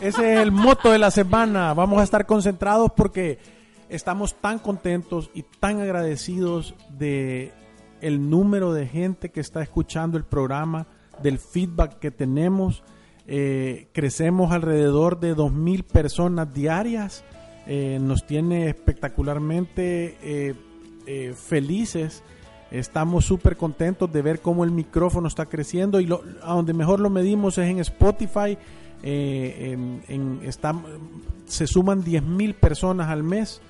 Ese es el moto de la semana. Vamos a estar concentrados porque estamos tan contentos y tan agradecidos de el número de gente que está escuchando el programa, del feedback que tenemos. Eh, crecemos alrededor de 2.000 personas diarias. Eh, nos tiene espectacularmente eh, felices Estamos súper contentos de ver cómo el micrófono está creciendo y lo, a donde mejor lo medimos es en Spotify. Eh, se suman 10.000 personas al mes.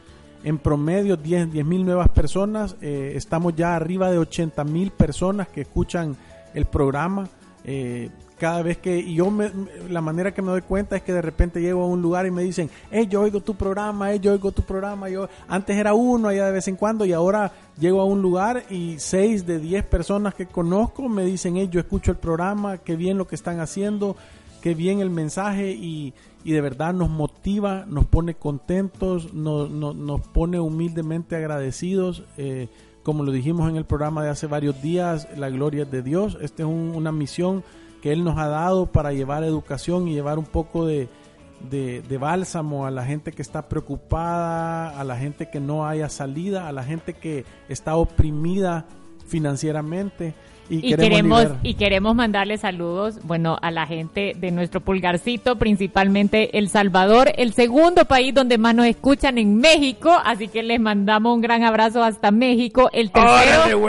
En promedio 10 mil nuevas personas. Eh, estamos ya arriba de 80.000 personas que escuchan el programa. Eh, cada vez que y yo me, la manera que me doy cuenta es que de repente llego a un lugar y me dicen, hey, yo oigo tu programa, hey, yo oigo tu programa, yo antes era uno allá de vez en cuando y ahora llego a un lugar y seis de diez personas que conozco me dicen, hey, yo escucho el programa, qué bien lo que están haciendo, qué bien el mensaje y, y de verdad nos motiva, nos pone contentos, nos, nos, pone humildemente agradecidos. Eh, como lo dijimos en el programa de hace varios días, la gloria es de Dios. Esta es una misión que Él nos ha dado para llevar educación y llevar un poco de, de, bálsamo a la gente que está preocupada, a la gente que no haya salida, a la gente que está oprimida financieramente. Y, queremos, y queremos mandarle saludos, bueno, a la gente de nuestro pulgarcito, principalmente El Salvador, el segundo país donde más nos escuchan en México, así que les mandamos un gran abrazo hasta México. El tercero,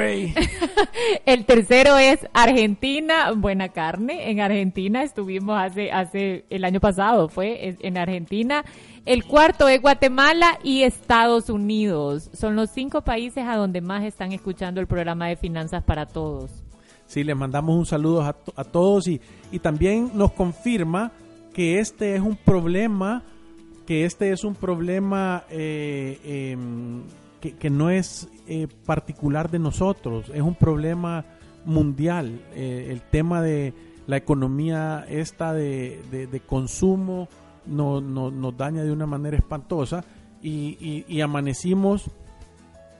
el tercero es Argentina, buena carne. En Argentina estuvimos hace, hace el año pasado, fue en Argentina. El cuarto es Guatemala y Estados Unidos. Son los cinco países a donde más están escuchando el programa de Finanzas para Todos. Sí, les mandamos un saludo a, todos y, y también nos confirma que este es un problema, que este es un problema eh, em, que, no es eh, particular de nosotros, es un problema mundial. Eh, el tema de la economía esta de, de, consumo no, nos daña de una manera espantosa y, y, amanecimos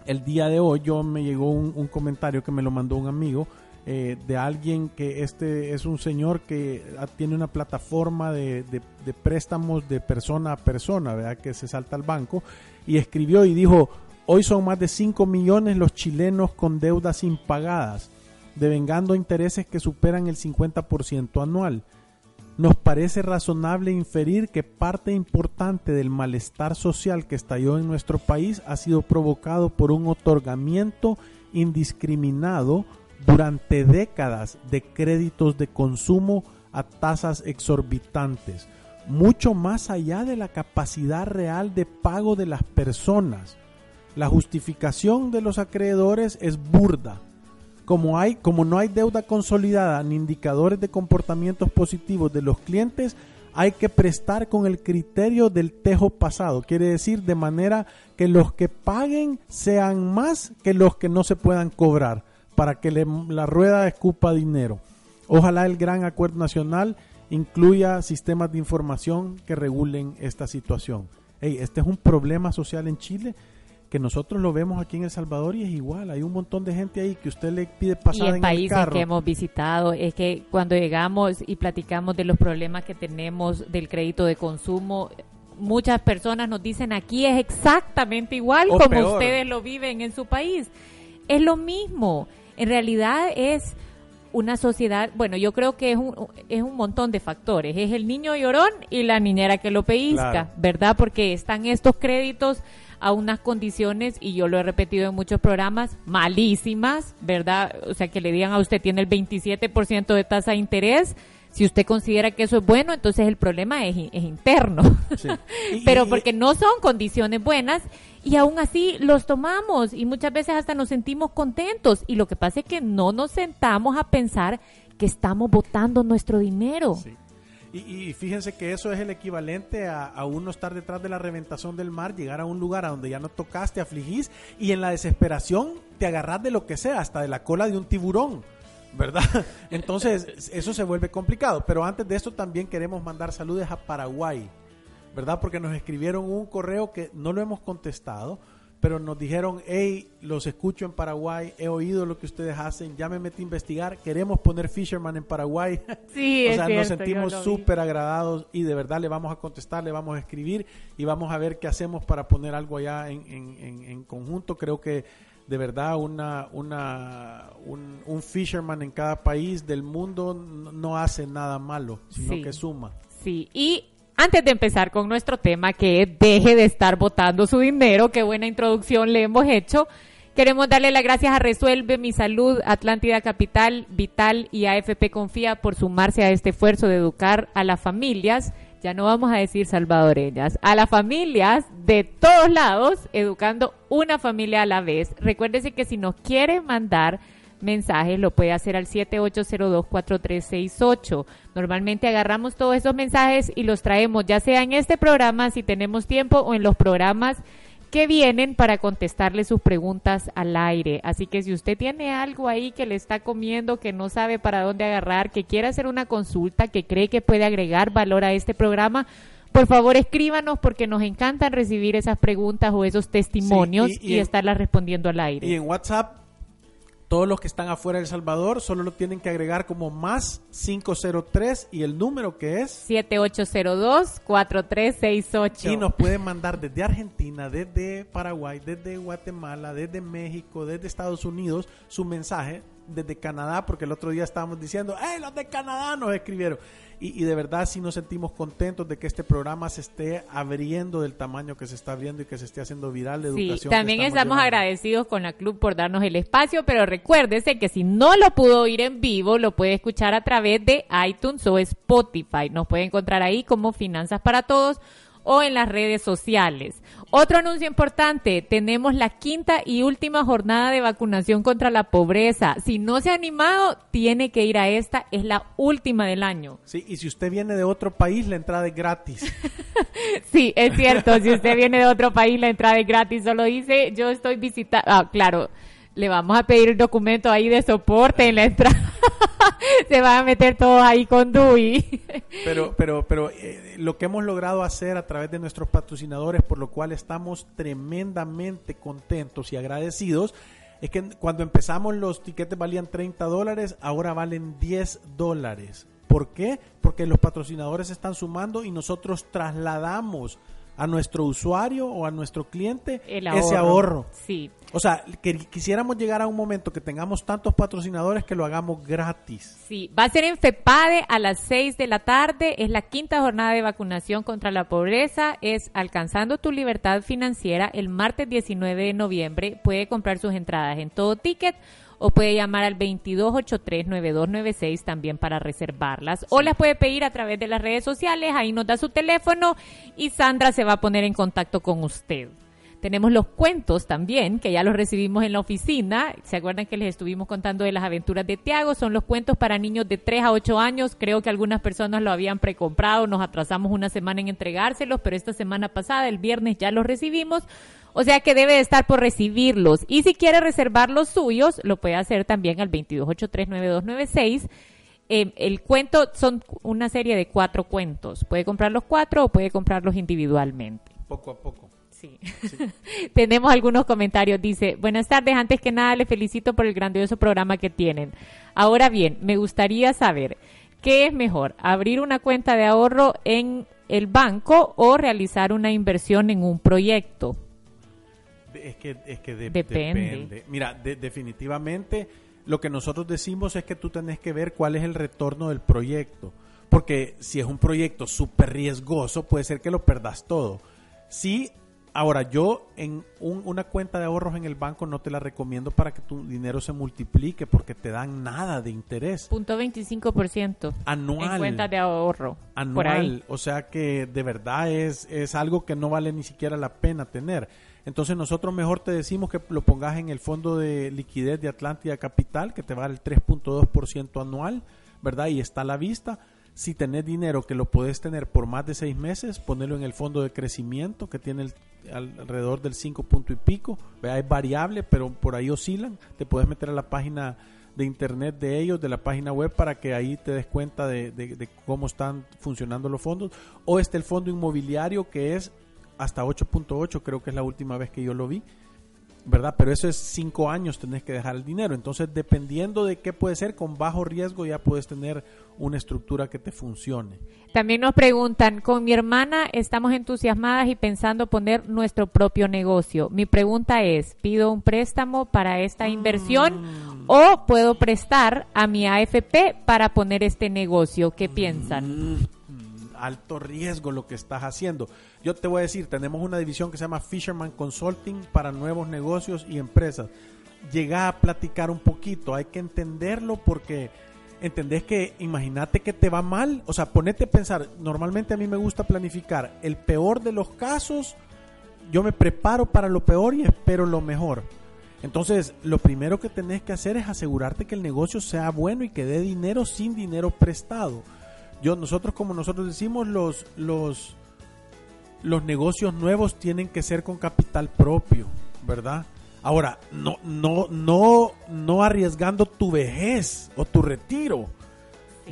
el día de hoy. Yo me llegó un, comentario que me lo mandó un amigo eh, de alguien que este es un señor que tiene una plataforma de, préstamos de persona a persona, ¿verdad? que se salta al banco, y escribió y dijo, hoy son más de 5 millones los chilenos con deudas impagadas, devengando intereses que superan el 50% anual. Nos parece razonable inferir que parte importante del malestar social que estalló en nuestro país ha sido provocado por un otorgamiento indiscriminado durante décadas de créditos de consumo a tasas exorbitantes, mucho más allá de la capacidad real de pago de las personas. La justificación de los acreedores es burda. Como, hay, como no hay deuda consolidada ni indicadores de comportamientos positivos de los clientes, hay que prestar con el criterio del tejo pasado, quiere decir de manera que los que paguen sean más que los que no se puedan cobrar para que la rueda escupa dinero. Ojalá el gran acuerdo nacional incluya sistemas de información que regulen esta situación. este es un problema social en Chile que nosotros lo vemos aquí en El Salvador y es igual. Hay un montón de gente ahí que usted le pide pasar y en, países que hemos visitado es que cuando llegamos y platicamos de los problemas que tenemos del crédito de consumo, muchas personas nos dicen aquí es exactamente igual como ustedes lo viven en su país. Es lo mismo en realidad es una sociedad, bueno, yo creo que es un, es un montón de factores. Es el niño llorón y la niñera que lo pellizca, ¿verdad? Porque están estos créditos a unas condiciones, y yo lo he repetido en muchos programas, malísimas, ¿verdad? O sea, que le digan a usted tiene el 27% de tasa de interés. Si usted considera que eso es bueno, entonces el problema es, interno. Pero porque no son condiciones buenas y aún así los tomamos y muchas veces hasta nos sentimos contentos. Y lo que pasa es que no nos sentamos a pensar que estamos botando nuestro dinero. Y, fíjense que eso es el equivalente a, uno estar detrás de la reventación del mar, llegar a un lugar a donde ya no tocaste, afligís y en la desesperación te agarras de lo que sea, hasta de la cola de un tiburón. ¿Verdad? Entonces, eso se vuelve complicado. Pero antes de eso también queremos mandar saludos a Paraguay, ¿verdad? Porque nos escribieron un correo que no lo hemos contestado, pero nos dijeron, hey, los escucho en Paraguay, he oído lo que ustedes hacen, ya me metí a investigar, queremos poner Fisherman en Paraguay. Sí, o sea, nos sentimos súper agradados y de verdad le vamos a contestar, le vamos a escribir y vamos a ver qué hacemos para poner algo allá en, en, en, conjunto. Creo que de verdad una, una, un, un, fisherman en cada país del mundo no hace nada malo, sino que suma. Sí, y antes de empezar con nuestro tema, que deje de estar botando su dinero, qué buena introducción le hemos hecho. Queremos darle las gracias a Resuelve Mi Salud, Atlántida Capital, Vital y AFP Confía por sumarse a este esfuerzo de educar a las familias, ya no vamos a decir salvadoreñas, a las familias de todos lados, educando una familia a la vez. Recuérdese que si nos quiere mandar mensajes, lo puede hacer al 7802-4368. Normalmente agarramos todos esos mensajes y los traemos, ya sea en este programa, si tenemos tiempo, o en los programas que vienen para contestarle sus preguntas al aire. Así que si usted tiene algo ahí que le está comiendo, que no sabe para dónde agarrar, que quiere hacer una consulta, que cree que puede agregar valor a este programa, por favor escríbanos porque nos encantan recibir esas preguntas o esos testimonios y, estarlas respondiendo al aire. Y en WhatsApp todos los que están afuera de El Salvador solo lo tienen que agregar como más 503 y el número que es 7802-4368. Y nos pueden mandar desde Argentina, desde Paraguay, desde Guatemala, desde México, desde Estados Unidos su mensaje, desde Canadá, porque el otro día estábamos diciendo, ¡hey, los de Canadá nos escribieron! Y, de verdad sí nos sentimos contentos de que este programa se esté abriendo del tamaño que se está abriendo y que se esté haciendo viral de educación. Sí, también estamos, agradecidos con la club por darnos el espacio, pero recuérdese que si no lo pudo oír en vivo, lo puede escuchar a través de iTunes o Spotify. Nos puede encontrar ahí como Finanzas para Todos o en las redes sociales. Otro anuncio importante, tenemos la quinta y última jornada de vacunación contra la pobreza. Si no se ha animado, tiene que ir a esta, es la última del año. Sí, y si usted viene de otro país, la entrada es gratis. sí, es cierto, si usted viene de otro país, la entrada es gratis, solo dice, yo estoy visitando, ah, claro, le vamos a pedir el documento ahí de soporte en la entrada. Se van a meter todos ahí con Dewey. pero, pero, pero eh, lo que hemos logrado hacer a través de nuestros patrocinadores, por lo cual estamos tremendamente contentos y agradecidos, es que cuando empezamos los tiquetes valían 30 dólares, ahora valen 10 dólares. ¿Por qué? Porque los patrocinadores están sumando y nosotros trasladamos a nuestro usuario o a nuestro cliente ese ahorro. Sí. O sea, que quisiéramos llegar a un momento que tengamos tantos patrocinadores que lo hagamos gratis. Sí, va a ser en FEPADE a las 6 de la tarde, es la quinta jornada de vacunación contra la pobreza, es Alcanzando tu Libertad Financiera el martes 19 de noviembre. Puede comprar sus entradas en todo ticket o puede llamar al 2283-9296 también para reservarlas. O las puede pedir a través de las redes sociales, ahí nos da su teléfono y Sandra se va a poner en contacto con usted. Tenemos los cuentos también, que ya los recibimos en la oficina. ¿Se acuerdan que les estuvimos contando de las aventuras de Tiago? Son los cuentos para niños de 3 a 8 años. Creo que algunas personas lo habían precomprado. Nos atrasamos una semana en entregárselos, pero esta semana pasada, el viernes, ya los recibimos. O sea que debe de estar por recibirlos. Y si quiere reservar los suyos, lo puede hacer también al 22839296. Eh, el cuento son una serie de cuatro cuentos. Puede comprar los cuatro o puede comprarlos individualmente. Poco a poco. Sí. Tenemos algunos comentarios. Dice, buenas tardes. Antes que nada, le felicito por el grandioso programa que tienen. Ahora bien, me gustaría saber, ¿qué es mejor? ¿Abrir una cuenta de ahorro en el banco o realizar una inversión en un proyecto? Es que, es que depende. Mira, definitivamente lo que nosotros decimos es que tú tenés que ver cuál es el retorno del proyecto. Porque si es un proyecto súper riesgoso, puede ser que lo perdas todo. Si Ahora, yo en una cuenta de ahorros en el banco no te la recomiendo para que tu dinero se multiplique porque te dan nada de interés. Punto 25% anual. En cuenta de ahorro. Anual. O sea que de verdad es, es algo que no vale ni siquiera la pena tener. Entonces nosotros mejor te decimos que lo pongas en el fondo de liquidez de Atlántida Capital, que te va a dar el 3.2% anual, ¿verdad? Y está a la vista si tenés dinero que lo puedes tener por más de seis meses, ponerlo en el fondo de crecimiento que tiene alrededor del 5 punto y pico. Es variable, pero por ahí oscilan. Te puedes meter a la página de internet de ellos, de la página web, para que ahí te des cuenta de, de cómo están funcionando los fondos. O está el fondo inmobiliario que es hasta 8.8, creo que es la última vez que yo lo vi ¿verdad? Pero eso es cinco años tenés que dejar el dinero. Entonces, dependiendo de qué puede ser, con bajo riesgo ya puedes tener una estructura que te funcione. También nos preguntan, con mi hermana estamos entusiasmadas y pensando poner nuestro propio negocio. Mi pregunta es, ¿pido un préstamo para esta inversión mm. o puedo prestar a mi AFP para poner este negocio? ¿Qué piensan? Mm alto riesgo lo que estás haciendo. Yo te voy a decir, tenemos una división que se llama Fisherman Consulting para nuevos negocios y empresas. Llega a platicar un poquito, hay que entenderlo porque entendés que imagínate que te va mal, o sea, ponete a pensar, normalmente a mí me gusta planificar el peor de los casos, yo me preparo para lo peor y espero lo mejor. Entonces, lo primero que tenés que hacer es asegurarte que el negocio sea bueno y que dé dinero sin dinero prestado. Yo, nosotros, como nosotros decimos, los, los, los negocios nuevos tienen que ser con capital propio, ¿verdad? Ahora, no, no, no, no arriesgando tu vejez o tu retiro.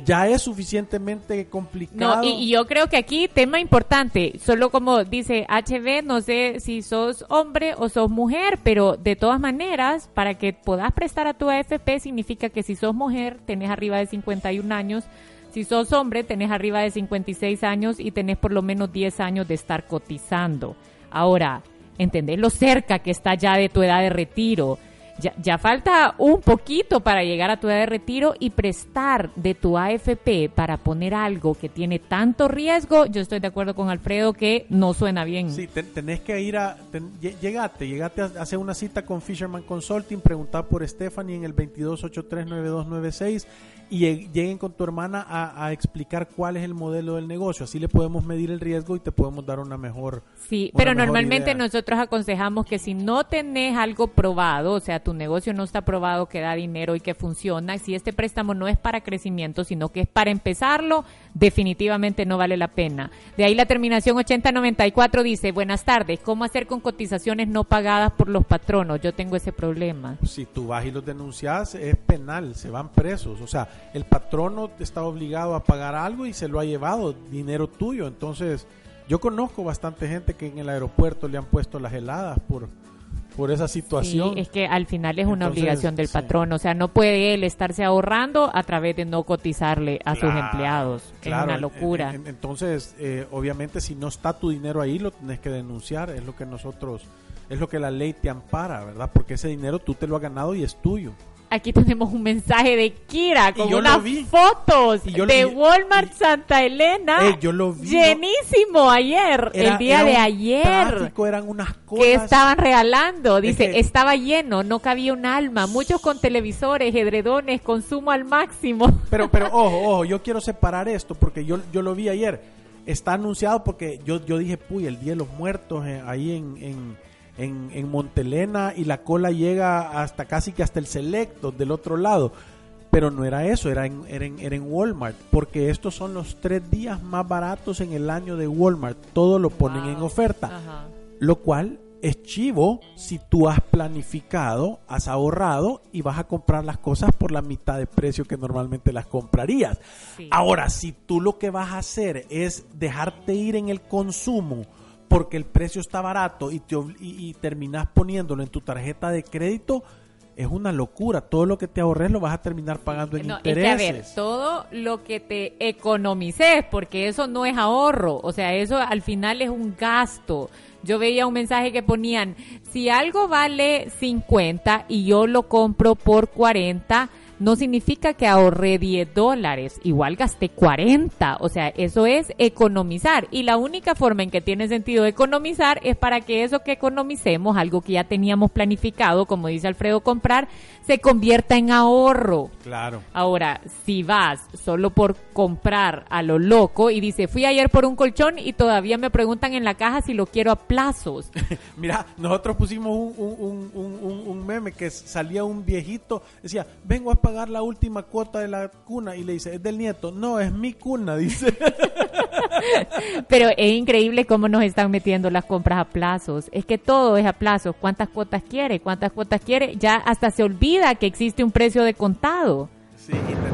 Ya es suficientemente complicado. No, y, yo creo que aquí, tema importante, solo como dice HB, no sé si sos hombre o sos mujer, pero de todas maneras, para que puedas prestar a tu AFP, significa que si sos mujer, tenés arriba de 51 años, si sos hombre, tenés arriba de 56 años y tenés por lo menos 10 años de estar cotizando. Ahora, entendés lo cerca que está ya de tu edad de retiro ya, falta un poquito para llegar a tu edad de retiro y prestar de tu AFP para poner algo que tiene tanto riesgo, yo estoy de acuerdo con Alfredo que no suena bien. Sí, tenés que ir a, llegate, llegate a hacer una cita con Fisherman Consulting, preguntar por Stephanie en el 22839296 y lleguen con tu hermana a, explicar cuál es el modelo del negocio. Así le podemos medir el riesgo y te podemos dar una mejor. Sí, pero normalmente nosotros aconsejamos que si no tenés algo probado, o sea, tu negocio no está probado que da dinero y que funciona, si este préstamo no es para crecimiento, sino que es para empezarlo, definitivamente no vale la pena. De ahí la terminación 8094 dice, buenas tardes, ¿cómo hacer con cotizaciones no pagadas por los patronos? Yo tengo ese problema. Si tú vas y los denuncias, es penal, se van presos. O sea, el patrono está obligado a pagar algo y se lo ha llevado, dinero tuyo. Entonces, yo conozco bastante gente que en el aeropuerto le han puesto las heladas por por esa situación. Sí, es que al final es una obligación del patrón, o sea, no puede él estarse ahorrando a través de no cotizarle a sus empleados, es una locura. entonces, eh, obviamente si no está tu dinero ahí, lo tienes que denunciar, es lo que nosotros, es lo que la ley te ampara, ¿verdad? Porque ese dinero tú te lo has ganado y es tuyo. Aquí tenemos un mensaje de Kira con unas fotos de Walmart Santa Elena. Eh, yo lo vi. Llenísimo ayer, el día de ayer. eran unas Que estaban regalando. Dice, estaba lleno, no cabía un alma. Muchos con televisores, edredones, consumo al máximo. Pero, pero, ojo, ojo, yo quiero separar esto porque yo, yo lo vi ayer. Está anunciado porque yo, yo dije, puy, el Día de los Muertos eh, ahí en en, en Montelena y la cola llega hasta casi que hasta el Selecto del otro lado. Pero no era eso, era en, era en, era en Walmart, porque estos son los tres días más baratos en el año de Walmart. Todo lo ponen en oferta. Lo cual es chivo si tú has planificado, has ahorrado y vas a comprar las cosas por la mitad de precio que normalmente las comprarías. Ahora, si tú lo que vas a hacer es dejarte ir en el consumo, porque el precio está barato y, te, y, terminas poniéndolo en tu tarjeta de crédito, es una locura. Todo lo que te ahorres lo vas a terminar pagando en intereses. a ver, todo lo que te economices, porque eso no es ahorro, o sea, eso al final es un gasto. Yo veía un mensaje que ponían, si algo vale 50 y yo lo compro por 40, no significa que ahorré 10 dólares, igual gasté 40, o sea, eso es economizar y la única forma en que tiene sentido economizar es para que eso que economicemos, algo que ya teníamos planificado, como dice Alfredo, comprar, se convierta en ahorro. Claro. Ahora, si vas solo por comprar a lo loco y dice, fui ayer por un colchón y todavía me preguntan en la caja si lo quiero a plazos. Mira, nosotros pusimos un, un, un, meme que salía un viejito, decía, vengo a pagar la última cuota de la cuna y le dice, es del nieto. No, es mi cuna, dice. Pero es increíble cómo nos están metiendo las compras a plazos. Es que todo es a plazos. ¿Cuántas cuotas quiere? ¿Cuántas cuotas quiere? Ya hasta se olvida que existe un precio de contado.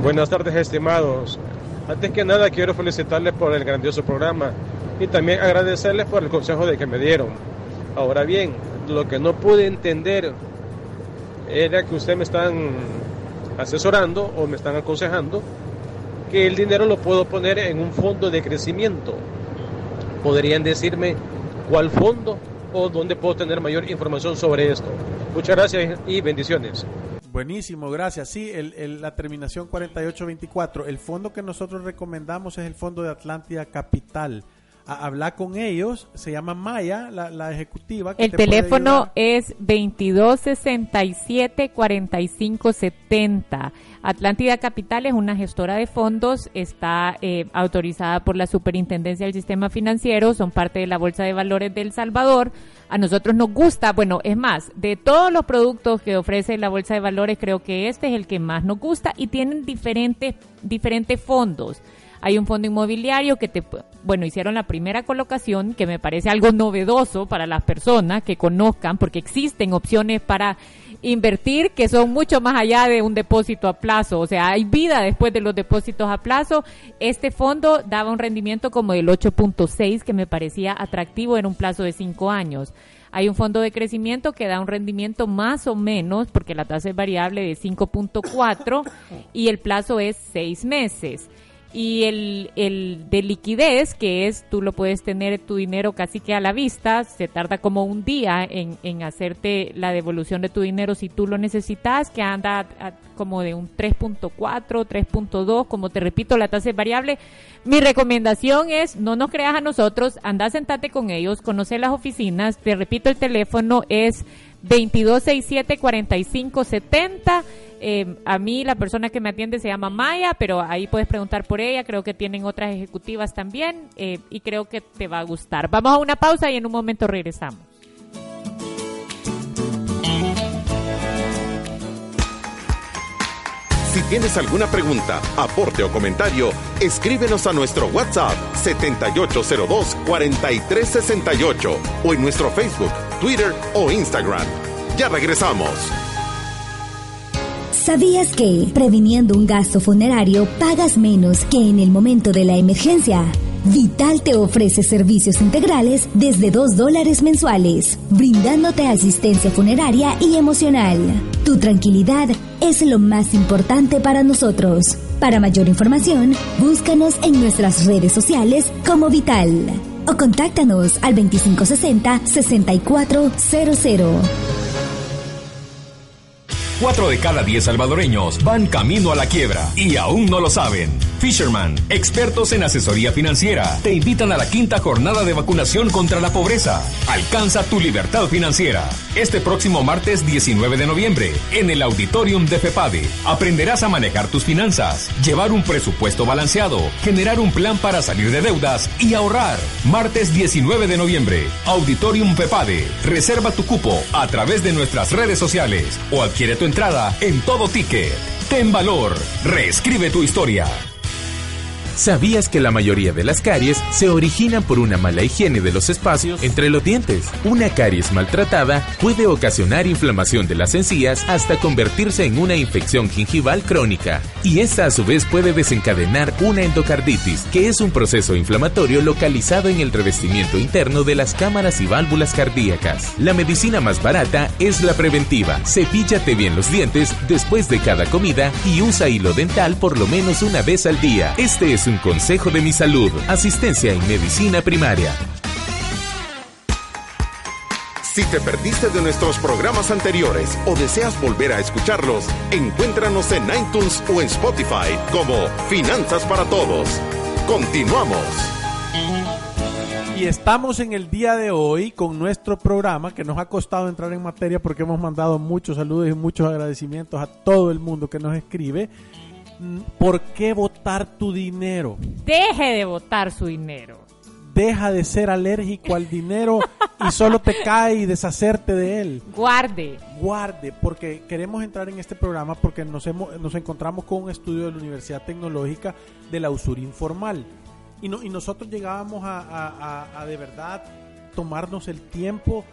Buenas tardes, estimados. Antes que nada, quiero felicitarles por el grandioso programa y también agradecerles por el consejo de que me dieron. Ahora bien, lo que no pude entender era que ustedes me están asesorando o me están aconsejando que el dinero lo puedo poner en un fondo de crecimiento. ¿Podrían decirme cuál fondo o dónde puedo tener mayor información sobre esto? Muchas gracias y bendiciones. Buenísimo, gracias. Sí, el, la terminación 4824. El fondo que nosotros recomendamos es el fondo de Atlántida Capital a hablar con ellos. Se llama Maya, la, ejecutiva. el teléfono es 2267-4570. Atlántida Capital es una gestora de fondos, está eh, autorizada por la Superintendencia del Sistema Financiero, son parte de la Bolsa de Valores del Salvador. A nosotros nos gusta, bueno, es más, de todos los productos que ofrece la Bolsa de Valores, creo que este es el que más nos gusta y tienen diferentes, diferentes fondos. Hay un fondo inmobiliario que te, bueno, hicieron la primera colocación, que me parece algo novedoso para las personas que conozcan, porque existen opciones para invertir que son mucho más allá de un depósito a plazo. O sea, hay vida después de los depósitos a plazo. Este fondo daba un rendimiento como del 8.6 que me parecía atractivo en un plazo de cinco años. Hay un fondo de crecimiento que da un rendimiento más o menos, porque la tasa es variable de 5.4 y el plazo es seis meses y el, el de liquidez, que es tú lo puedes tener tu dinero casi que a la vista, se tarda como un día en, en hacerte la devolución de tu dinero si tú lo necesitas, que anda como de un 3.4, 3.2, como te repito, la tasa es variable. Mi recomendación es, no nos creas a nosotros, anda, sentate con ellos, conoce las oficinas, te repito, el teléfono es 2267 4570 eh, a mí la persona que me atiende se llama Maya, pero ahí puedes preguntar por ella. Creo que tienen otras ejecutivas también eh, y creo que te va a gustar. Vamos a una pausa y en un momento regresamos. Si tienes alguna pregunta, aporte o comentario, escríbenos a nuestro WhatsApp 7802-4368 o en nuestro Facebook, Twitter o Instagram. Ya regresamos. ¿Sabías que, previniendo un gasto funerario, pagas menos que en el momento de la emergencia? Vital te ofrece servicios integrales desde 2 dólares mensuales, brindándote asistencia funeraria y emocional. Tu tranquilidad es lo más importante para nosotros. Para mayor información, búscanos en nuestras redes sociales como Vital o contáctanos al 2560-6400. Cuatro de cada diez salvadoreños van camino a la quiebra y aún no lo saben. Fisherman, expertos en asesoría financiera, te invitan a la quinta jornada de vacunación contra la pobreza. Alcanza tu libertad financiera. Este próximo martes 19 de noviembre, en el auditorium de FEPADE, aprenderás a manejar tus finanzas, llevar un presupuesto balanceado, generar un plan para salir de deudas y ahorrar. Martes 19 de noviembre, auditorium FEPADE. Reserva tu cupo a través de nuestras redes sociales o adquiere tu entrada en todo ticket. Ten valor. Reescribe tu historia. ¿Sabías que la mayoría de las caries se originan por una mala higiene de los espacios entre los dientes? Una caries maltratada puede ocasionar inflamación de las encías hasta convertirse en una infección gingival crónica. Y esta a su vez puede desencadenar una endocarditis, que es un proceso inflamatorio localizado en el revestimiento interno de las cámaras y válvulas cardíacas. La medicina más barata es la preventiva. Cepíllate bien los dientes después de cada comida y usa hilo dental por lo menos una vez al día. Este es un consejo de mi salud. Asistencia en medicina primaria. Si te perdiste de nuestros programas anteriores o deseas volver a escucharlos, encuéntranos en iTunes o en Spotify como Finanzas para Todos. Continuamos. Y estamos en el día de hoy con nuestro programa que nos ha costado entrar en materia porque hemos mandado muchos saludos y muchos agradecimientos a todo el mundo que nos escribe. ¿Por qué votar tu dinero? Deje de votar su dinero deja de ser alérgico al dinero y solo te cae y deshacerte de él. Guarde. Guarde, porque queremos entrar en este programa porque nos, hemos, nos encontramos con un estudio de la Universidad Tecnológica de la usura informal. Y, no, y nosotros llegábamos a, de verdad tomarnos el tiempo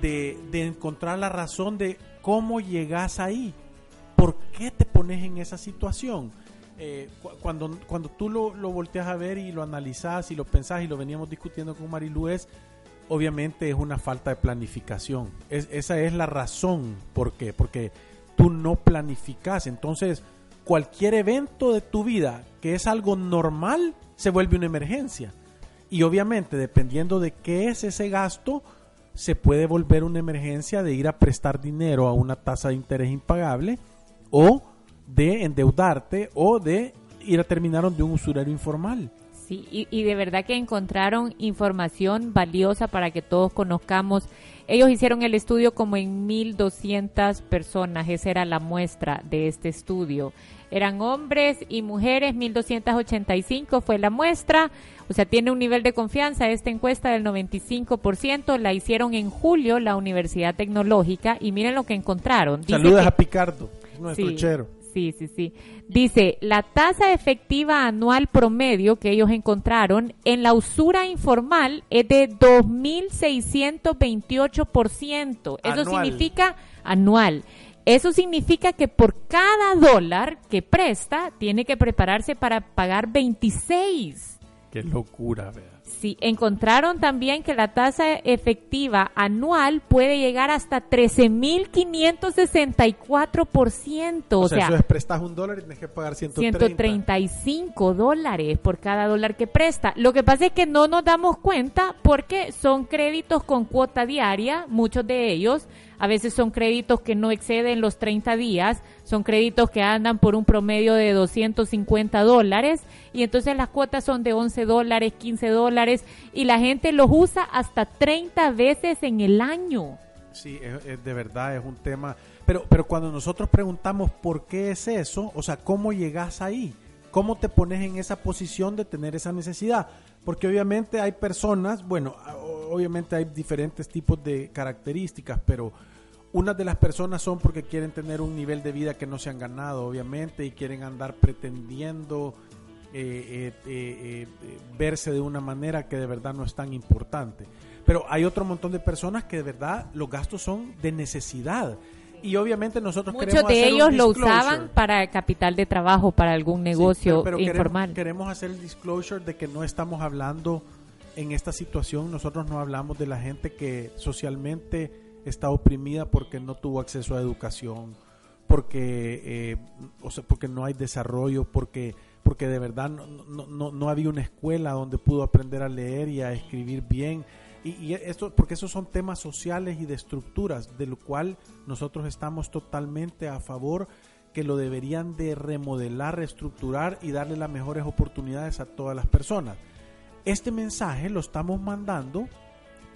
de, de encontrar la razón de cómo llegas ahí. ¿Por qué te pones en esa situación? Eh, cuando, cuando tú lo, lo, volteas a ver y lo analizas y lo pensás y lo veníamos discutiendo con Marilu es, obviamente es una falta de planificación. Es, esa es la razón. ¿Por qué? Porque tú no planificas. Entonces, cualquier evento de tu vida que es algo normal se vuelve una emergencia. Y obviamente, dependiendo de qué es ese gasto, se puede volver una emergencia de ir a prestar dinero a una tasa de interés impagable o de endeudarte o de ir a terminar de un usurario informal. Sí, y, de verdad que encontraron información valiosa para que todos conozcamos. Ellos hicieron el estudio como en 1.200 personas, esa era la muestra de este estudio. Eran hombres y mujeres, 1.285 fue la muestra, o sea, tiene un nivel de confianza esta encuesta del 95%, la hicieron en julio la Universidad Tecnológica y miren lo que encontraron. Saludos a Picardo, nuestro chero. Sí, sí, sí. Dice, la tasa efectiva anual promedio que ellos encontraron en la usura informal es de 2.628%. Eso significa anual. Eso significa que por cada dólar que presta, tiene que prepararse para pagar 26. Qué locura, vea. Sí, encontraron también que la tasa efectiva anual puede llegar hasta 13.564%. O, o sea, eso es prestas un dólar y tienes que pagar 130. 135 dólares por cada dólar que presta. Lo que pasa es que no nos damos cuenta porque son créditos con cuota diaria, muchos de ellos a veces son créditos que no exceden los 30 días, son créditos que andan por un promedio de 250 dólares y entonces las cuotas son de 11 dólares, 15 dólares y la gente los usa hasta 30 veces en el año. Sí, es, de verdad es un tema, pero, pero cuando nosotros preguntamos por qué es eso, o sea, ¿cómo llegas ahí? ¿Cómo te pones en esa posición de tener esa necesidad? Porque obviamente hay personas, bueno, obviamente hay diferentes tipos de características, pero unas de las personas son porque quieren tener un nivel de vida que no se han ganado, obviamente, y quieren andar pretendiendo eh, eh, eh, verse de una manera que de verdad no es tan importante. Pero hay otro montón de personas que de verdad los gastos son de necesidad. Y obviamente nosotros Muchos de ellos lo usaban para capital de trabajo, para algún negocio informal. Queremos, queremos hacer el disclosure de que no estamos hablando en esta situación, nosotros no hablamos de la gente que socialmente está oprimida porque no tuvo acceso a educación, porque, eh, o sea, porque no hay desarrollo, porque, porque de verdad no, no, no, había una escuela donde pudo aprender a leer y a escribir bien. Y, esto, porque esos son temas sociales y de estructuras, de lo cual nosotros estamos totalmente a favor que lo deberían de remodelar, reestructurar y darle las mejores oportunidades a todas las personas. Este mensaje lo estamos mandando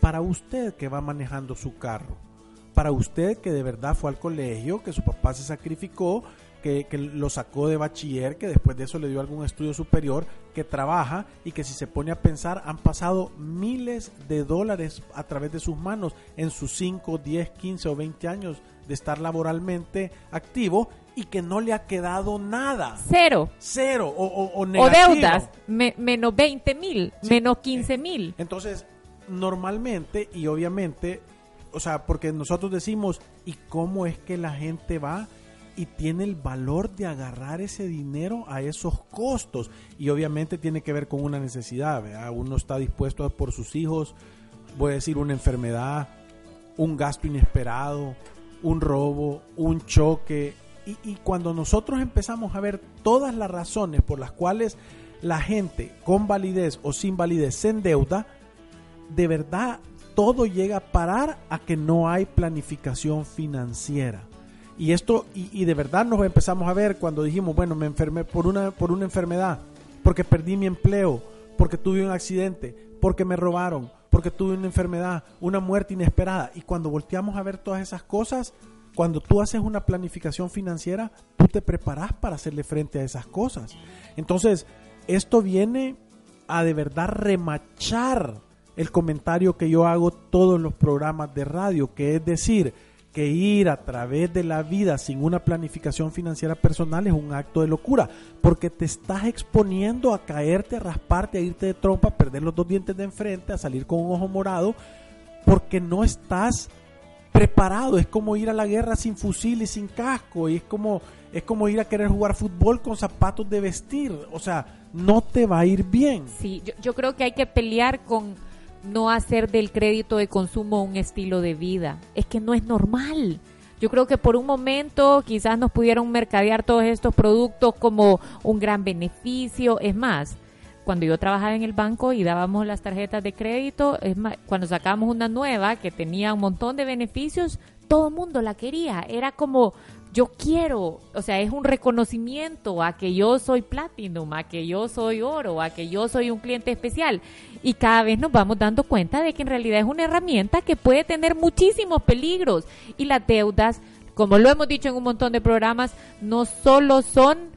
para usted que va manejando su carro, para usted que de verdad fue al colegio, que su papá se sacrificó, que, lo sacó de bachiller, que después de eso le dio algún estudio superior, que trabaja y que si se pone a pensar han pasado miles de dólares a través de sus manos en sus 5, 10, 15 o 20 años de estar laboralmente activo y que no le ha quedado nada. Cero. Cero o, o, o, deudas, menos 20 mil, menos 15 mil. Entonces, normalmente y obviamente, o sea, porque nosotros decimos, ¿y cómo es que la gente va y tiene el valor de agarrar ese dinero a esos costos? Y obviamente tiene que ver con una necesidad, ¿verdad? Uno está dispuesto a, por sus hijos, voy a decir, una enfermedad, un gasto inesperado, un robo, un choque. Y, y cuando nosotros empezamos a ver todas las razones por las cuales la gente con validez o sin validez se endeuda, de verdad todo llega a parar a que no hay planificación financiera. Y esto, y, de verdad nos empezamos a ver cuando dijimos, bueno, me enfermé por una, por una enfermedad, porque perdí mi empleo, porque tuve un accidente, porque me robaron, porque tuve una enfermedad, una muerte inesperada. Y cuando volteamos a ver todas esas cosas, cuando tú haces una planificación financiera, tú te preparas para hacerle frente a esas cosas. Entonces, esto viene a de verdad remachar el comentario que yo hago todos los programas de radio, que es decir, que ir a través de la vida sin una planificación financiera personal es un acto de locura, porque te estás exponiendo a caerte, a rasparte, a irte de trompa, a perder los dos dientes de enfrente, a salir con un ojo morado, porque no estás preparado. Es como ir a la guerra sin fusil y sin casco, y es como, es como ir a querer jugar fútbol con zapatos de vestir. O sea, no te va a ir bien. Sí, yo, yo creo que hay que pelear con no hacer del crédito de consumo un estilo de vida. Es que no es normal. Yo creo que por un momento quizás nos pudieron mercadear todos estos productos como un gran beneficio. Es más, cuando yo trabajaba en el banco y dábamos las tarjetas de crédito, es más, cuando sacábamos una nueva que tenía un montón de beneficios, todo el mundo la quería. Era como, yo quiero, o sea, es un reconocimiento a que yo soy platinum, a que yo soy oro, a que yo soy un cliente especial. Y cada vez nos vamos dando cuenta de que en realidad es una herramienta que puede tener muchísimos peligros. Y las deudas, como lo hemos dicho en un montón de programas, no solo son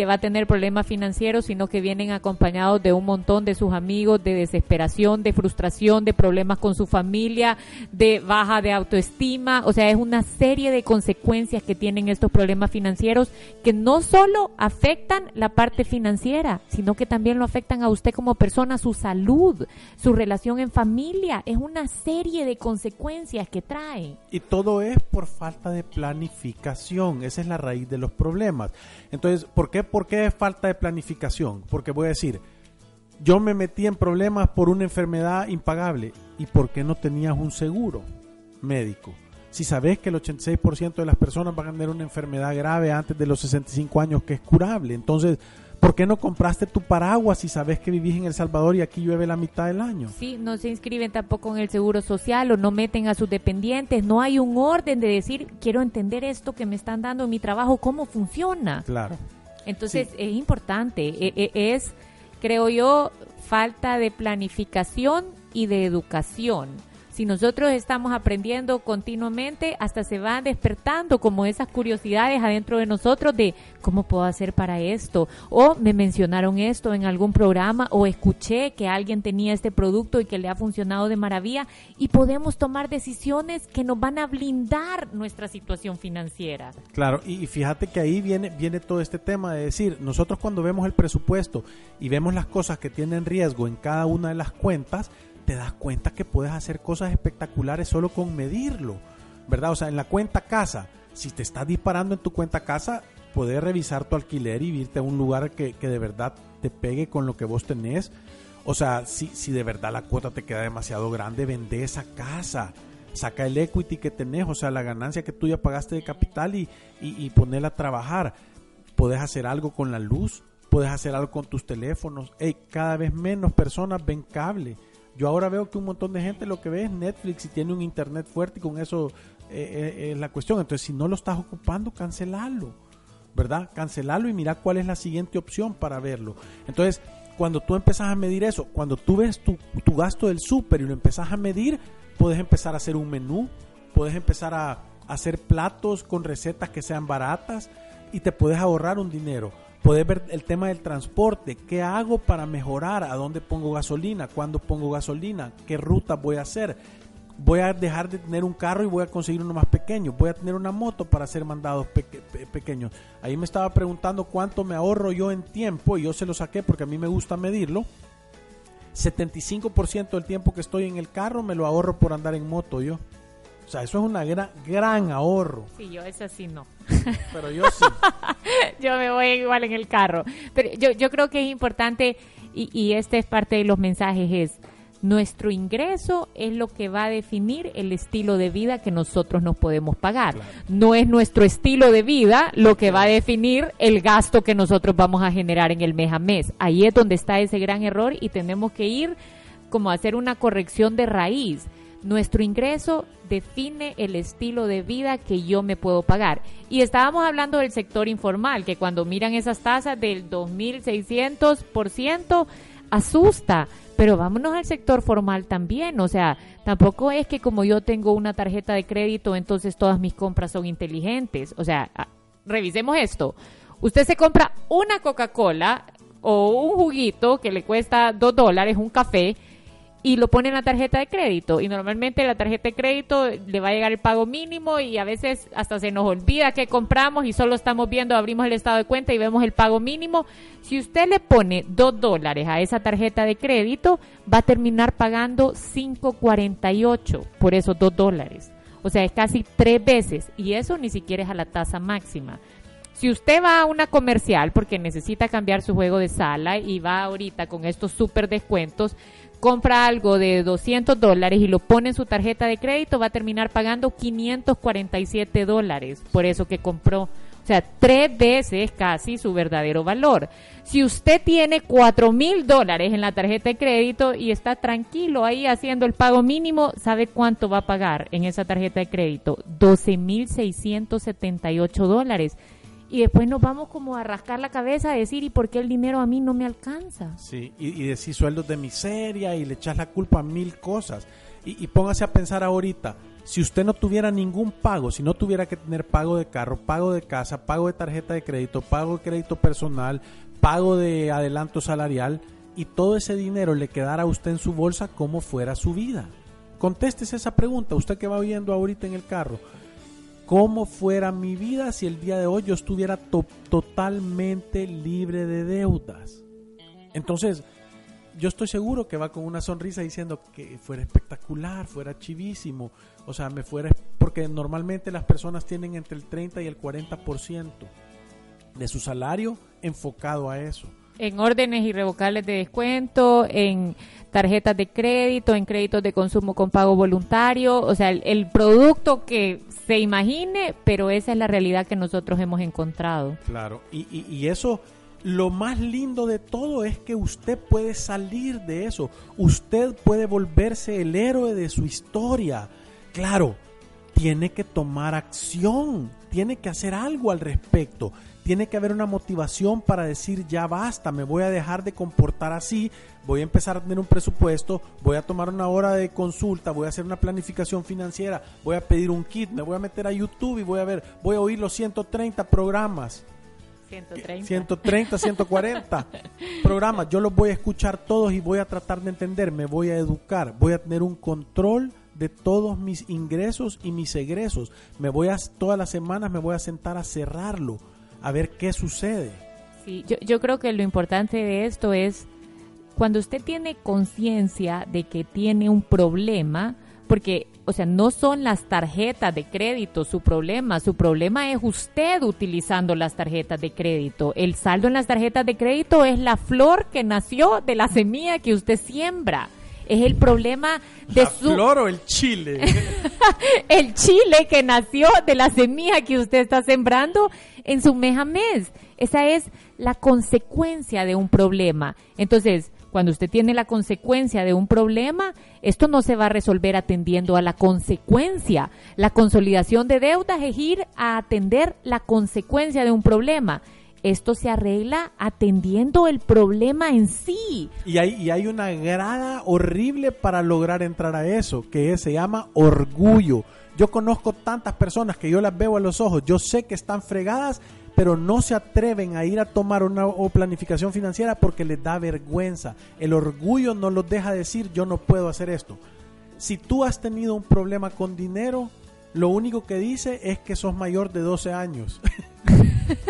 que va a tener problemas financieros, sino que vienen acompañados de un montón de sus amigos, de desesperación, de frustración, de problemas con su familia, de baja de autoestima. O sea, es una serie de consecuencias que tienen estos problemas financieros que no solo afectan la parte financiera, sino que también lo afectan a usted como persona, su salud, su relación en familia. Es una serie de consecuencias que trae. Y todo es por falta de planificación. Esa es la raíz de los problemas. Entonces, ¿por qué, ¿por qué es falta de planificación? Porque voy a decir, yo me metí en problemas por una enfermedad impagable. ¿Y por qué no tenías un seguro médico? Si sabes que el 86% de las personas van a tener una enfermedad grave antes de los 65 años que es curable. Entonces, ¿Por qué no compraste tu paraguas si sabes que vivís en El Salvador y aquí llueve la mitad del año? Sí, no se inscriben tampoco en el Seguro Social o no meten a sus dependientes. No hay un orden de decir, quiero entender esto que me están dando en mi trabajo, cómo funciona. Claro. Entonces, es importante. E, e, es, creo yo, falta de planificación y de educación si nosotros estamos aprendiendo continuamente, hasta se van despertando como esas curiosidades adentro de nosotros de cómo puedo hacer para esto, o me mencionaron esto en algún programa, o escuché que alguien tenía este producto y que le ha funcionado de maravilla, y podemos tomar decisiones que nos van a blindar nuestra situación financiera. Claro, y fíjate que ahí viene, viene todo este tema de decir, nosotros cuando vemos el presupuesto y vemos las cosas que tienen riesgo en cada una de las cuentas, te das cuenta que puedes hacer cosas espectaculares solo con medirlo, ¿verdad? O sea, en la cuenta casa, si te estás disparando en tu cuenta casa, puedes revisar tu alquiler y irte a un lugar que, de verdad te pegue con lo que vos tenés. O sea, si, si de verdad la cuota te queda demasiado grande, vende esa casa. Saca el equity que tenés, o sea, la ganancia que tú ya pagaste de capital y, y, ponerla a trabajar. Puedes hacer algo con la luz, puedes hacer algo con tus teléfonos. Hey, cada vez menos personas ven cable yo ahora veo que un montón de gente lo que ve es Netflix y tiene un internet fuerte y con eso eh, eh, es la cuestión. Entonces, si no lo estás ocupando, cancelalo, ¿verdad? Cancelalo y mira cuál es la siguiente opción para verlo. Entonces, cuando tú empiezas a medir eso, cuando tú ves tu, tu gasto del súper y lo empiezas a medir, puedes empezar a hacer un menú, puedes empezar a hacer platos con recetas que sean baratas y te puedes ahorrar un dinero Puedes ver el tema del transporte. ¿Qué hago para mejorar? ¿A dónde pongo gasolina? ¿Cuándo pongo gasolina? ¿Qué ruta voy a hacer? Voy a dejar de tener un carro y voy a conseguir uno más pequeño. Voy a tener una moto para hacer mandados pequeños. Ahí me estaba preguntando cuánto me ahorro yo en tiempo y yo se lo saqué porque a mí me gusta medirlo. 75% del tiempo que estoy en el carro me lo ahorro por andar en moto yo. O sea, eso es un gran, gran ahorro. Sí, yo eso sí no. Pero yo sí. yo me voy igual en el carro. Pero yo, yo creo que es importante, y, y este es parte de los mensajes, es nuestro ingreso es lo que va a definir el estilo de vida que nosotros nos podemos pagar. No es nuestro estilo de vida lo que va a definir el gasto que nosotros vamos a generar en el mes a mes. Ahí es donde está ese gran error y tenemos que ir como a hacer una corrección de raíz nuestro ingreso define el estilo de vida que yo me puedo pagar. Y estábamos hablando del sector informal, que cuando miran esas tasas del 2.600%, asusta. Pero vámonos al sector formal también, o sea, tampoco es que como yo tengo una tarjeta de crédito, entonces todas mis compras son inteligentes. O sea, revisemos esto. Usted se compra una Coca-Cola o un juguito que le cuesta dos dólares, un café, y lo pone en la tarjeta de crédito. Y normalmente la tarjeta de crédito le va a llegar el pago mínimo y a veces hasta se nos olvida que compramos y solo estamos viendo, abrimos el estado de cuenta y vemos el pago mínimo. Si usted le pone dos dólares a esa tarjeta de crédito, va a terminar pagando 5.48 por esos dos dólares. O sea, es casi tres veces y eso ni siquiera es a la tasa máxima. Si usted va a una comercial porque necesita cambiar su juego de sala y va ahorita con estos super descuentos, compra algo de 200 dólares y lo pone en su tarjeta de crédito, va a terminar pagando 547 dólares por eso que compró. O sea, tres veces casi su verdadero valor. Si usted tiene 4 mil dólares en la tarjeta de crédito y está tranquilo ahí haciendo el pago mínimo, ¿sabe cuánto va a pagar en esa tarjeta de crédito? 12 mil 678 dólares y después nos vamos como a rascar la cabeza a decir, ¿y por qué el dinero a mí no me alcanza? Sí, y, decir sueldos de miseria y le echas la culpa a mil cosas. Y, póngase a pensar ahorita, si usted no tuviera ningún pago, si no tuviera que tener pago de carro, pago de casa, pago de tarjeta de crédito, pago de crédito personal, pago de adelanto salarial, y todo ese dinero le quedara a usted en su bolsa, ¿cómo fuera su vida? Contéstese esa pregunta, usted que va oyendo ahorita en el carro cómo fuera mi vida si el día de hoy yo estuviera totalmente libre de deudas. Entonces, yo estoy seguro que va con una sonrisa diciendo que fuera espectacular, fuera chivísimo, o sea, me fuera, porque normalmente las personas tienen entre el 30 y el 40% de su salario enfocado a eso. En órdenes irrevocables de descuento, en tarjetas de crédito, en créditos de consumo con pago voluntario, o sea, el, producto que se imagine, pero esa es la realidad que nosotros hemos encontrado. Claro, y, y, eso, lo más lindo de todo es que usted puede salir de eso, usted puede volverse el héroe de su historia. Claro, tiene que tomar acción, tiene que hacer algo al respecto tiene que haber una motivación para decir ya basta, me voy a dejar de comportar así, voy a empezar a tener un presupuesto, voy a tomar una hora de consulta, voy a hacer una planificación financiera, voy a pedir un kit, me voy a meter a YouTube y voy a ver, voy a oír los 130 programas. 130. 130, 140 programas. Yo los voy a escuchar todos y voy a tratar de entender, me voy a educar, voy a tener un control de todos mis ingresos y mis egresos. Me voy a todas las semanas me voy a sentar a cerrarlo a ver qué sucede. Sí, yo, yo creo que lo importante de esto es cuando usted tiene conciencia de que tiene un problema, porque, o sea, no son las tarjetas de crédito su problema, su problema es usted utilizando las tarjetas de crédito. El saldo en las tarjetas de crédito es la flor que nació de la semilla que usted siembra es el problema de ¿La su... flor o el chile? el chile que nació de la semilla que usted está sembrando en su mes a mes. Esa es la consecuencia de un problema. Entonces, cuando usted tiene la consecuencia de un problema, esto no se va a resolver atendiendo a la consecuencia. La consolidación de deudas es ir a atender la consecuencia de un problema esto se arregla atendiendo el problema en sí. Y hay, y hay una grada horrible para lograr entrar a eso, que se llama orgullo. Yo conozco tantas personas que yo las veo a los ojos, yo sé que están fregadas, pero no se atreven a ir a tomar una planificación financiera porque les da vergüenza. El orgullo no los deja decir yo no puedo hacer esto. Si tú has tenido un problema con dinero, lo único que dice es que sos mayor de 12 años.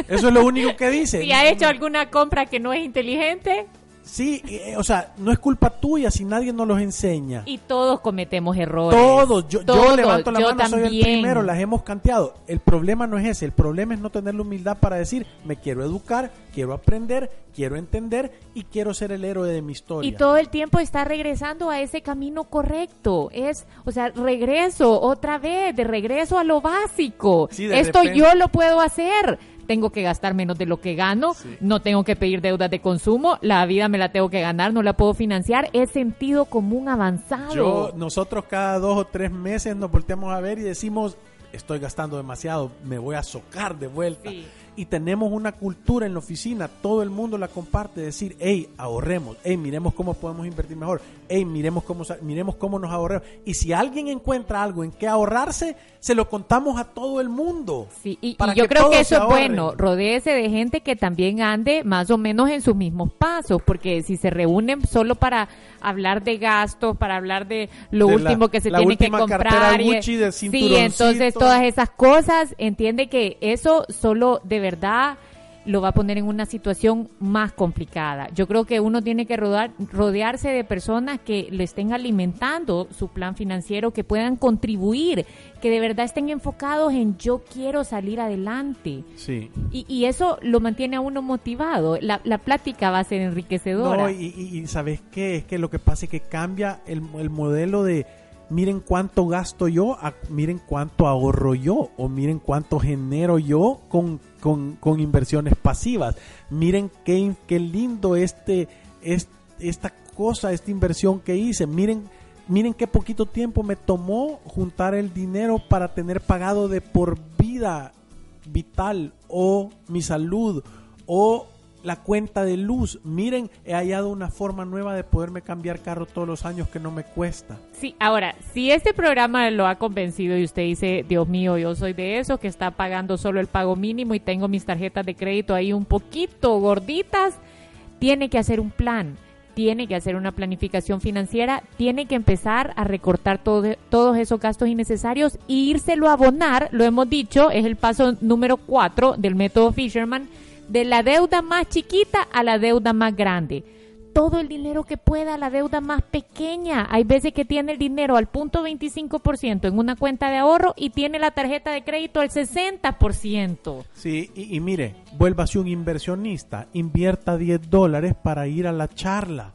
Eso es lo único que dice. Si ha hecho alguna compra que no es inteligente, Sí, eh, o sea, no es culpa tuya si nadie nos los enseña. Y todos cometemos errores. Todos, yo, levanto la mano, soy el primero, las hemos canteado. El problema no es ese, el problema es no tener la humildad para decir, me quiero educar, quiero aprender, quiero entender y quiero ser el héroe de mi historia. Y todo el tiempo está regresando a ese camino correcto. Es, o sea, regreso otra vez, de regreso a lo básico. Esto yo lo puedo hacer tengo que gastar menos de lo que gano, no tengo que pedir deudas de consumo, la vida me la tengo que ganar, no la puedo financiar, es sentido común avanzado. Yo, nosotros cada dos o tres meses nos volteamos a ver y decimos, estoy gastando demasiado, me voy a socar de vuelta y tenemos una cultura en la oficina, todo el mundo la comparte, decir, hey, ahorremos, hey, miremos cómo podemos invertir mejor, hey, miremos cómo, miremos cómo nos ahorremos. Y si alguien encuentra algo en qué ahorrarse, se lo contamos a todo el mundo. Sí, y, yo creo que eso es bueno, rodéese de gente que también ande más o menos en sus mismos pasos, porque si se reúnen solo para hablar de gastos, para hablar de lo último que se tiene que comprar. Y, sí, entonces todas esas cosas, entiende que eso solo de verdad lo va a poner en una situación más complicada. Yo creo que uno tiene que rodearse de personas que le estén alimentando su plan financiero, que puedan contribuir, que de verdad estén enfocados en yo quiero salir adelante. Sí. Y, eso lo mantiene a uno motivado. La, plática va a ser enriquecedora. No, y, ¿sabes qué? Es que lo que pasa es que cambia el, el modelo de miren cuánto gasto yo, miren cuánto ahorro yo, o miren cuánto genero yo con, con, inversiones pasivas. Miren qué, qué lindo este, esta cosa, esta inversión que hice. Miren, miren qué poquito tiempo me tomó juntar el dinero para tener pagado de por vida vital o mi salud o la cuenta de luz. Miren, he hallado una forma nueva de poderme cambiar carro todos los años que no me cuesta. Sí, ahora, si este programa lo ha convencido y usted dice, Dios mío, yo soy de eso que está pagando solo el pago mínimo y tengo mis tarjetas de crédito ahí un poquito gorditas, tiene que hacer un plan. Tiene que hacer una planificación financiera, tiene que empezar a recortar todos esos gastos innecesarios e írselo a abonar, lo hemos dicho, es el paso número cuatro del método Fisherman, de la deuda más chiquita a la deuda más grande. Todo el dinero que pueda la deuda más pequeña. Hay veces que tiene el dinero al punto 25% en una cuenta de ahorro y tiene la tarjeta de crédito al 60%. Sí, y, y mire, vuélvase un inversionista, invierta 10 dólares para ir a la charla.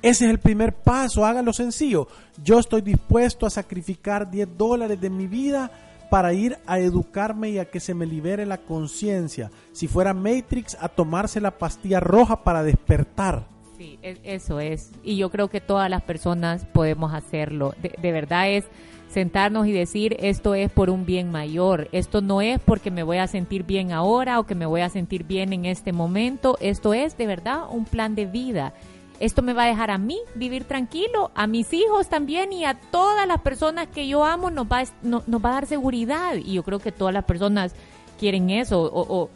Ese es el primer paso, hágalo sencillo. Yo estoy dispuesto a sacrificar 10 dólares de mi vida para ir a educarme y a que se me libere la conciencia. Si fuera Matrix, a tomarse la pastilla roja para despertar. Sí, eso es. Y yo creo que todas las personas podemos hacerlo. De, verdad es sentarnos y decir esto es por un bien mayor, esto no es porque me voy a sentir bien ahora o que me voy a sentir bien en este momento, esto es de verdad un plan de vida esto me va a dejar a mí vivir tranquilo, a mis hijos también y a todas las personas que yo amo nos va, nos va a dar seguridad. Y yo creo que todas las personas quieren eso o,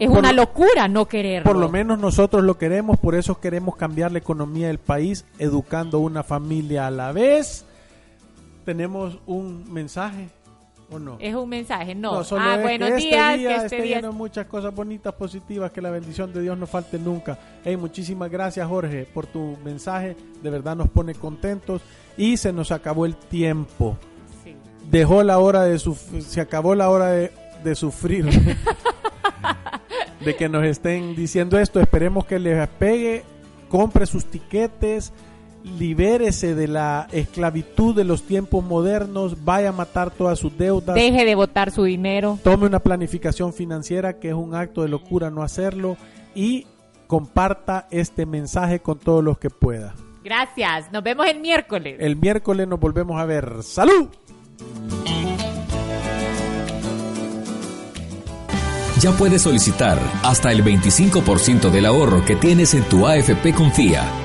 es una locura no quererlo. Por lo menos nosotros lo queremos, por eso queremos cambiar la economía del país, educando una familia a la vez. Tenemos un mensaje es un mensaje, no. ah, buenos este días. Día que este día muchas cosas bonitas, positivas, que la bendición de Dios no falte nunca. Hey, muchísimas gracias, Jorge, por tu mensaje. De verdad nos pone contentos. Y se nos acabó el tiempo. Dejó la hora de sufrir, se acabó la hora de, de sufrir. de que nos estén diciendo esto. Esperemos que les pegue. Compre sus tiquetes libérese de la esclavitud de los tiempos modernos, vaya a matar todas sus deudas. Deje de votar su dinero. Tome una planificación financiera, que es un acto de locura no hacerlo, y comparta este mensaje con todos los que pueda. Gracias, nos vemos el miércoles. El miércoles nos volvemos a ver. ¡Salud! ya puedes solicitar hasta el 25% del ahorro que tienes en tu AFP Confía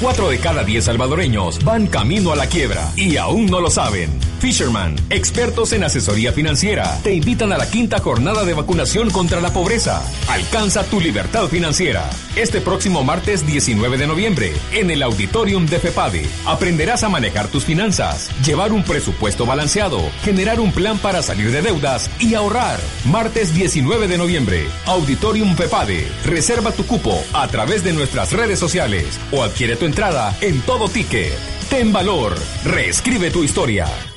Cuatro de cada diez salvadoreños van camino a la quiebra y aún no lo saben. Fisherman, expertos en asesoría financiera, te invitan a la quinta jornada de vacunación contra la pobreza. Alcanza tu libertad financiera. Este próximo martes 19 de noviembre, en el auditorium de FEPADE, aprenderás a manejar tus finanzas, llevar un presupuesto balanceado, generar un plan para salir de deudas y ahorrar. Martes 19 de noviembre, Auditorium FEPADE. Reserva tu cupo a través de nuestras redes sociales o adquiere tu entrada en todo ticket. Ten valor, reescribe tu historia.